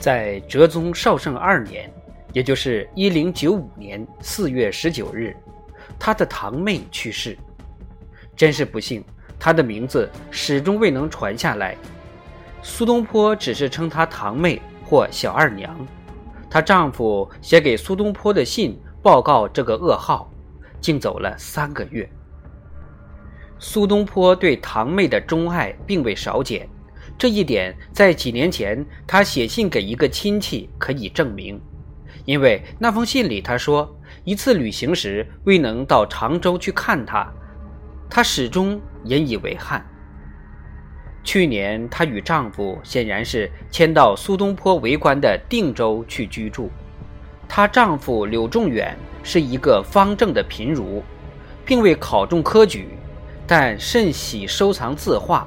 在哲宗绍圣二年，也就是一零九五年四月十九日，他的堂妹去世。真是不幸，他的名字始终未能传下来。苏东坡只是称她堂妹或小二娘。她丈夫写给苏东坡的信报告这个噩耗，竟走了三个月。苏东坡对堂妹的钟爱并未少减，这一点在几年前他写信给一个亲戚可以证明，因为那封信里他说，一次旅行时未能到常州去看他。她始终引以为憾。去年，她与丈夫显然是迁到苏东坡为官的定州去居住。她丈夫柳仲远是一个方正的贫儒，并未考中科举，但甚喜收藏字画。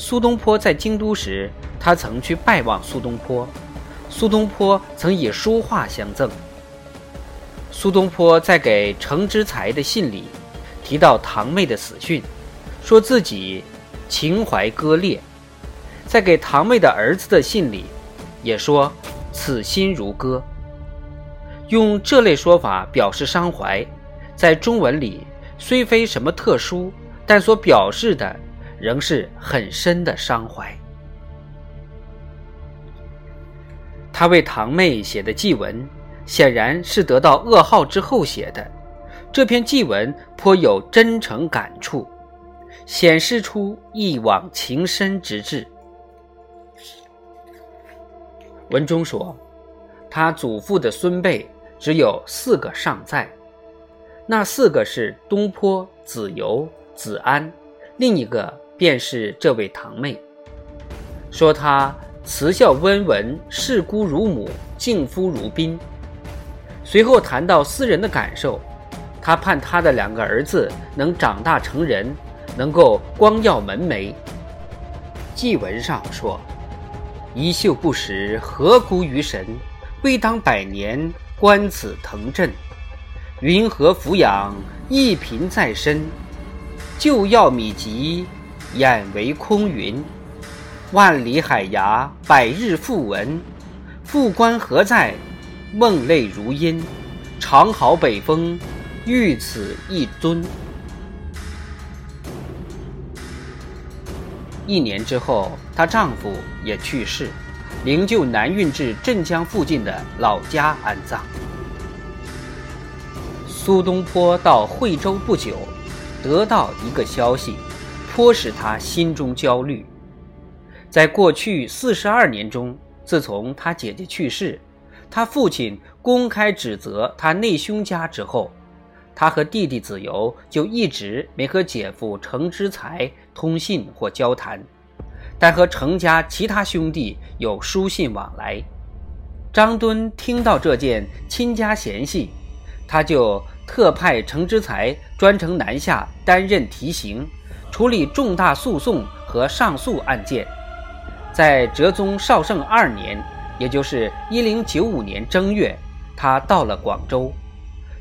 苏东坡在京都时，他曾去拜望苏东坡，苏东坡曾以书画相赠。苏东坡在给程之才的信里。提到堂妹的死讯，说自己情怀割裂；在给堂妹的儿子的信里，也说此心如割。用这类说法表示伤怀，在中文里虽非什么特殊，但所表示的仍是很深的伤怀。他为堂妹写的祭文，显然是得到噩耗之后写的。这篇祭文颇有真诚感触，显示出一往情深之志。文中说，他祖父的孙辈只有四个尚在，那四个是东坡、子由、子安，另一个便是这位堂妹。说她慈孝温文，视姑如母，敬夫如宾。随后谈到私人的感受。他盼他的两个儿子能长大成人，能够光耀门楣。祭文上说：“一宿不食，何辜于神？未当百年，观此腾震。云何俯仰，一贫在身？就要米瘠，眼为空云。万里海崖，百日复闻。复观何在？梦泪如烟。长好北风。”遇此一尊。一年之后，她丈夫也去世，灵柩南运至镇江附近的老家安葬。苏东坡到惠州不久，得到一个消息，颇使他心中焦虑。在过去四十二年中，自从他姐姐去世，他父亲公开指责他内兄家之后。他和弟弟子由就一直没和姐夫程之才通信或交谈，但和程家其他兄弟有书信往来。张敦听到这件亲家嫌隙，他就特派程之才专程南下担任提刑，处理重大诉讼和上诉案件。在哲宗绍圣二年，也就是一零九五年正月，他到了广州。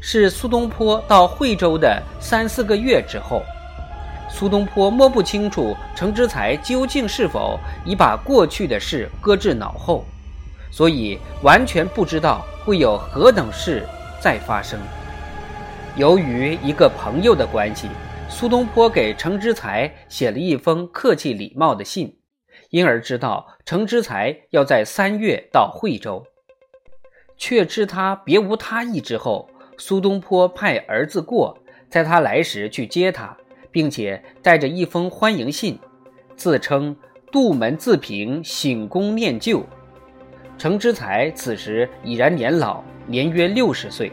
是苏东坡到惠州的三四个月之后，苏东坡摸不清楚程之才究竟是否已把过去的事搁置脑后，所以完全不知道会有何等事再发生。由于一个朋友的关系，苏东坡给程之才写了一封客气礼貌的信，因而知道程之才要在三月到惠州，却知他别无他意之后。苏东坡派儿子过，在他来时去接他，并且带着一封欢迎信，自称杜门自评醒功念旧。程之才此时已然年老，年约六十岁。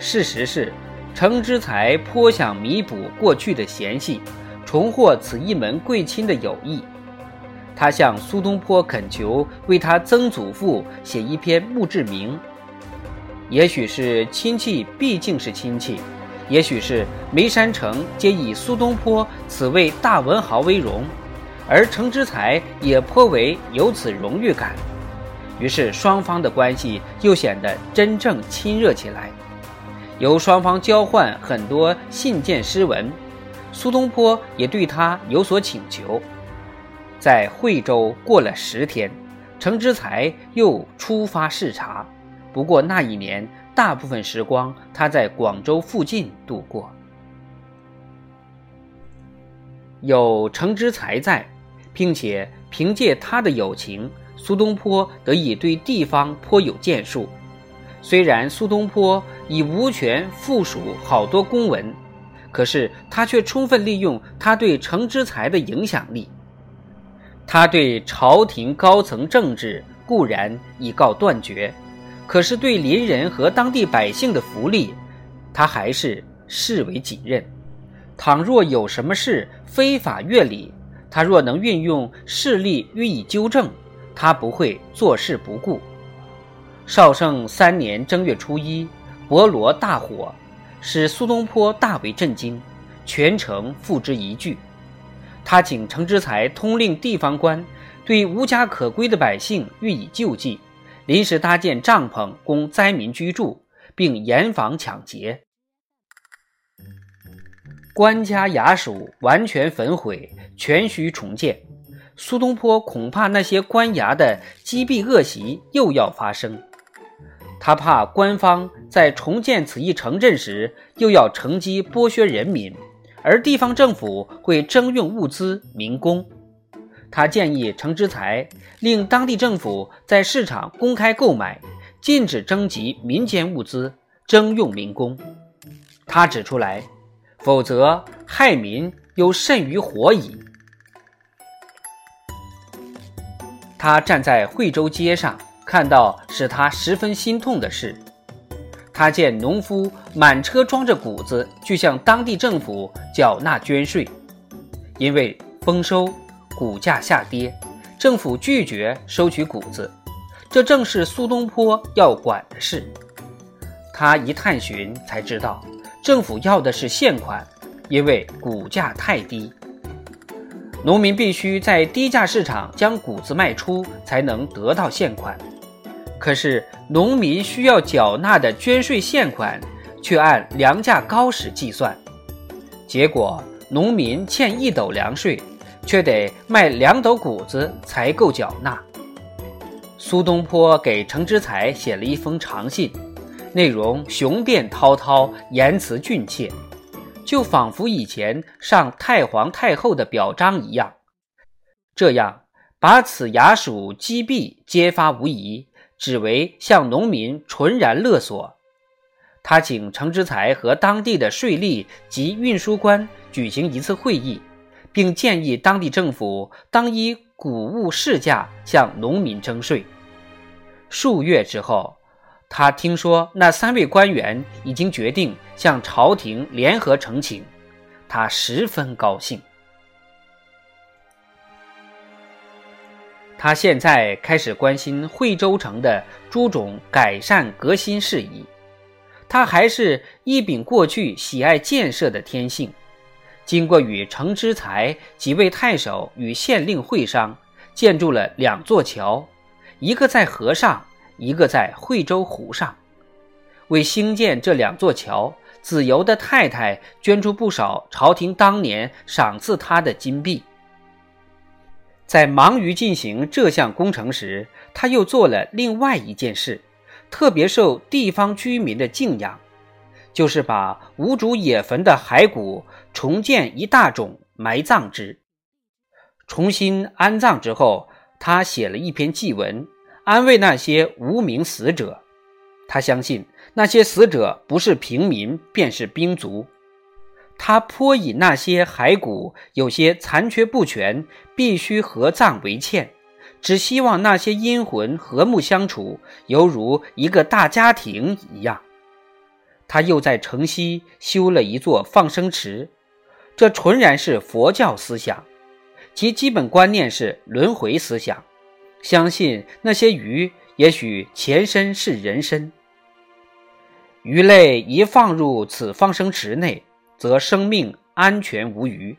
事实是，程之才颇想弥补过去的嫌隙，重获此一门贵亲的友谊。他向苏东坡恳求为他曾祖父写一篇墓志铭。也许是亲戚毕竟是亲戚，也许是梅山城皆以苏东坡此位大文豪为荣，而程之才也颇为有此荣誉感，于是双方的关系又显得真正亲热起来。由双方交换很多信件诗文，苏东坡也对他有所请求。在惠州过了十天，程之才又出发视察。不过那一年，大部分时光他在广州附近度过。有程之才在，并且凭借他的友情，苏东坡得以对地方颇有建树。虽然苏东坡已无权附属好多公文，可是他却充分利用他对程之才的影响力。他对朝廷高层政治固然已告断绝，可是对邻人和当地百姓的福利，他还是视为己任。倘若有什么事非法越礼，他若能运用势力予以纠正，他不会坐视不顾。绍圣三年正月初一，博罗大火，使苏东坡大为震惊，全城付之一炬。他请程之才通令地方官，对无家可归的百姓予以救济，临时搭建帐篷供灾民居住，并严防抢劫。官家衙署完全焚毁，全需重建。苏东坡恐怕那些官衙的积弊恶习又要发生，他怕官方在重建此一城镇时又要乘机剥削人民，而地方政府会征用物资民工。他建议程之才令当地政府在市场公开购买，禁止征集民间物资，征用民工。他指出来。否则，害民又甚于火矣。他站在惠州街上，看到使他十分心痛的事。他见农夫满车装着谷子去向当地政府缴纳捐税，因为丰收，谷价下跌，政府拒绝收取谷子，这正是苏东坡要管的事。他一探寻，才知道。政府要的是现款，因为谷价太低，农民必须在低价市场将谷子卖出，才能得到现款。可是农民需要缴纳的捐税现款，却按粮价高时计算，结果农民欠一斗粮税，却得卖两斗谷子才够缴纳。苏东坡给程之才写了一封长信。内容雄辩滔滔，言辞俊切，就仿佛以前上太皇太后的表彰一样。这样把此衙署击毙揭发无疑，只为向农民纯然勒索。他请程之才和当地的税吏及运输官举行一次会议，并建议当地政府当以谷物市价向农民征税。数月之后。他听说那三位官员已经决定向朝廷联合呈请，他十分高兴。他现在开始关心惠州城的诸种改善革新事宜。他还是一秉过去喜爱建设的天性，经过与程之才几位太守与县令会商，建筑了两座桥，一个在河上。一个在惠州湖上，为兴建这两座桥，子由的太太捐出不少朝廷当年赏赐他的金币。在忙于进行这项工程时，他又做了另外一件事，特别受地方居民的敬仰，就是把无主野坟的骸骨重建一大种，埋葬之。重新安葬之后，他写了一篇祭文。安慰那些无名死者，他相信那些死者不是平民便是兵卒。他颇以那些骸骨有些残缺不全，必须合葬为歉，只希望那些阴魂和睦相处，犹如一个大家庭一样。他又在城西修了一座放生池，这纯然是佛教思想，其基本观念是轮回思想。相信那些鱼，也许前身是人身。鱼类一放入此放生池内，则生命安全无虞。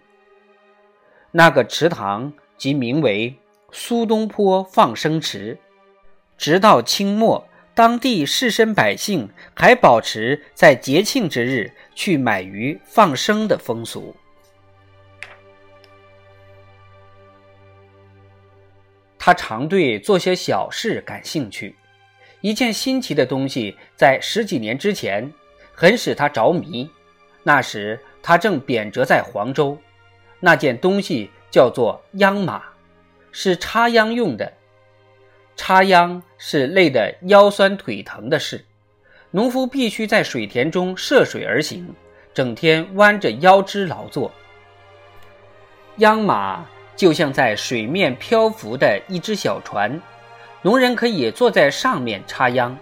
那个池塘即名为苏东坡放生池。直到清末，当地士绅百姓还保持在节庆之日去买鱼放生的风俗。他常对做些小事感兴趣，一件新奇的东西在十几年之前很使他着迷。那时他正贬谪在黄州，那件东西叫做秧马，是插秧用的。插秧是累得腰酸腿疼的事，农夫必须在水田中涉水而行，整天弯着腰肢劳作。秧马。就像在水面漂浮的一只小船，农人可以坐在上面插秧，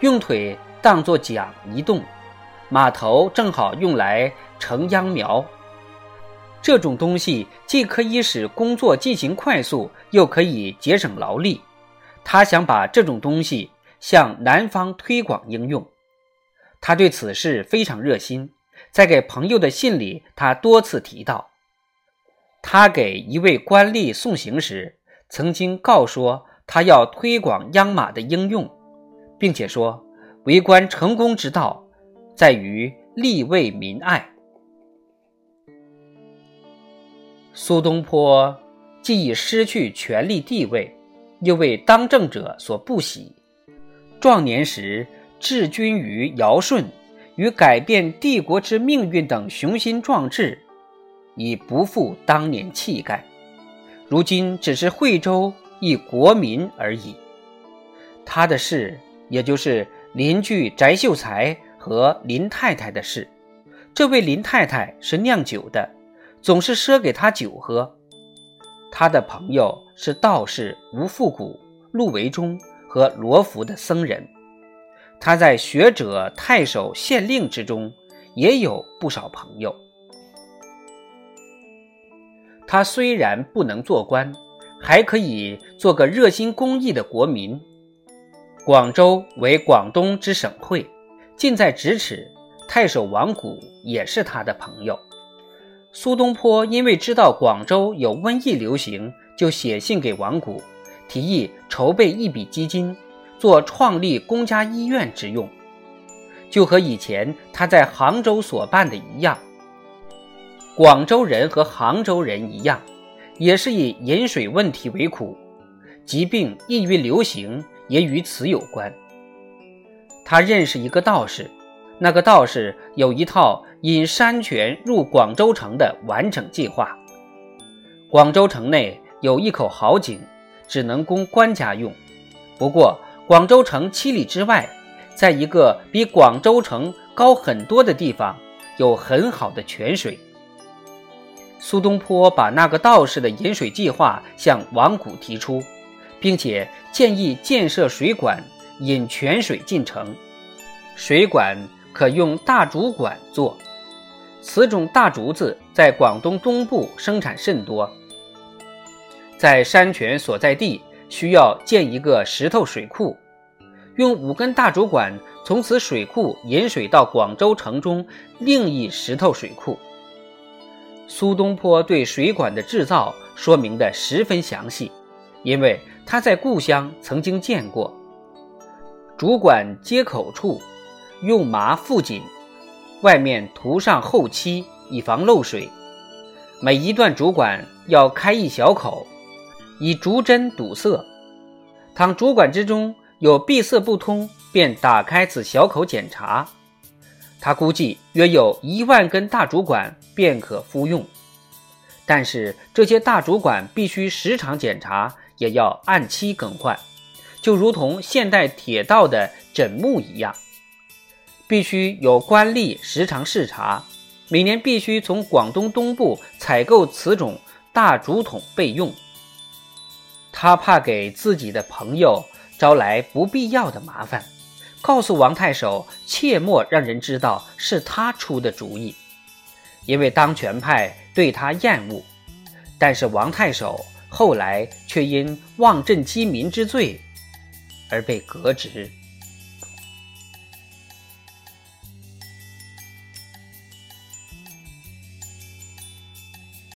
用腿当作桨移动，码头正好用来盛秧苗。这种东西既可以使工作进行快速，又可以节省劳力。他想把这种东西向南方推广应用，他对此事非常热心，在给朋友的信里，他多次提到。他给一位官吏送行时，曾经告说他要推广秧马的应用，并且说为官成功之道在于利为民爱。苏东坡既已失去权力地位，又为当政者所不喜，壮年时治军于尧舜，与改变帝国之命运等雄心壮志。已不复当年气概，如今只是惠州一国民而已。他的事，也就是邻居翟秀才和林太太的事。这位林太太是酿酒的，总是赊给他酒喝。他的朋友是道士吴复古、陆维忠和罗浮的僧人。他在学者、太守、县令之中也有不少朋友。他虽然不能做官，还可以做个热心公益的国民。广州为广东之省会，近在咫尺。太守王古也是他的朋友。苏东坡因为知道广州有瘟疫流行，就写信给王古，提议筹备一笔基金，做创立公家医院之用，就和以前他在杭州所办的一样。广州人和杭州人一样，也是以饮水问题为苦，疾病易于流行，也与此有关。他认识一个道士，那个道士有一套引山泉入广州城的完整计划。广州城内有一口好井，只能供官家用。不过，广州城七里之外，在一个比广州城高很多的地方，有很好的泉水。苏东坡把那个道士的引水计划向王谷提出，并且建议建设水管引泉水进城。水管可用大竹管做，此种大竹子在广东东部生产甚多。在山泉所在地需要建一个石头水库，用五根大竹管从此水库引水到广州城中另一石头水库。苏东坡对水管的制造说明的十分详细，因为他在故乡曾经见过。主管接口处用麻附紧，外面涂上厚漆，以防漏水。每一段主管要开一小口，以竹针堵塞。倘主管之中有闭塞不通，便打开此小口检查。他估计约有一万根大主管便可敷用，但是这些大主管必须时常检查，也要按期更换，就如同现代铁道的枕木一样，必须有官吏时常视察，每年必须从广东东部采购此种大竹筒备用。他怕给自己的朋友招来不必要的麻烦。告诉王太守，切莫让人知道是他出的主意，因为当权派对他厌恶。但是王太守后来却因妄震饥民之罪而被革职。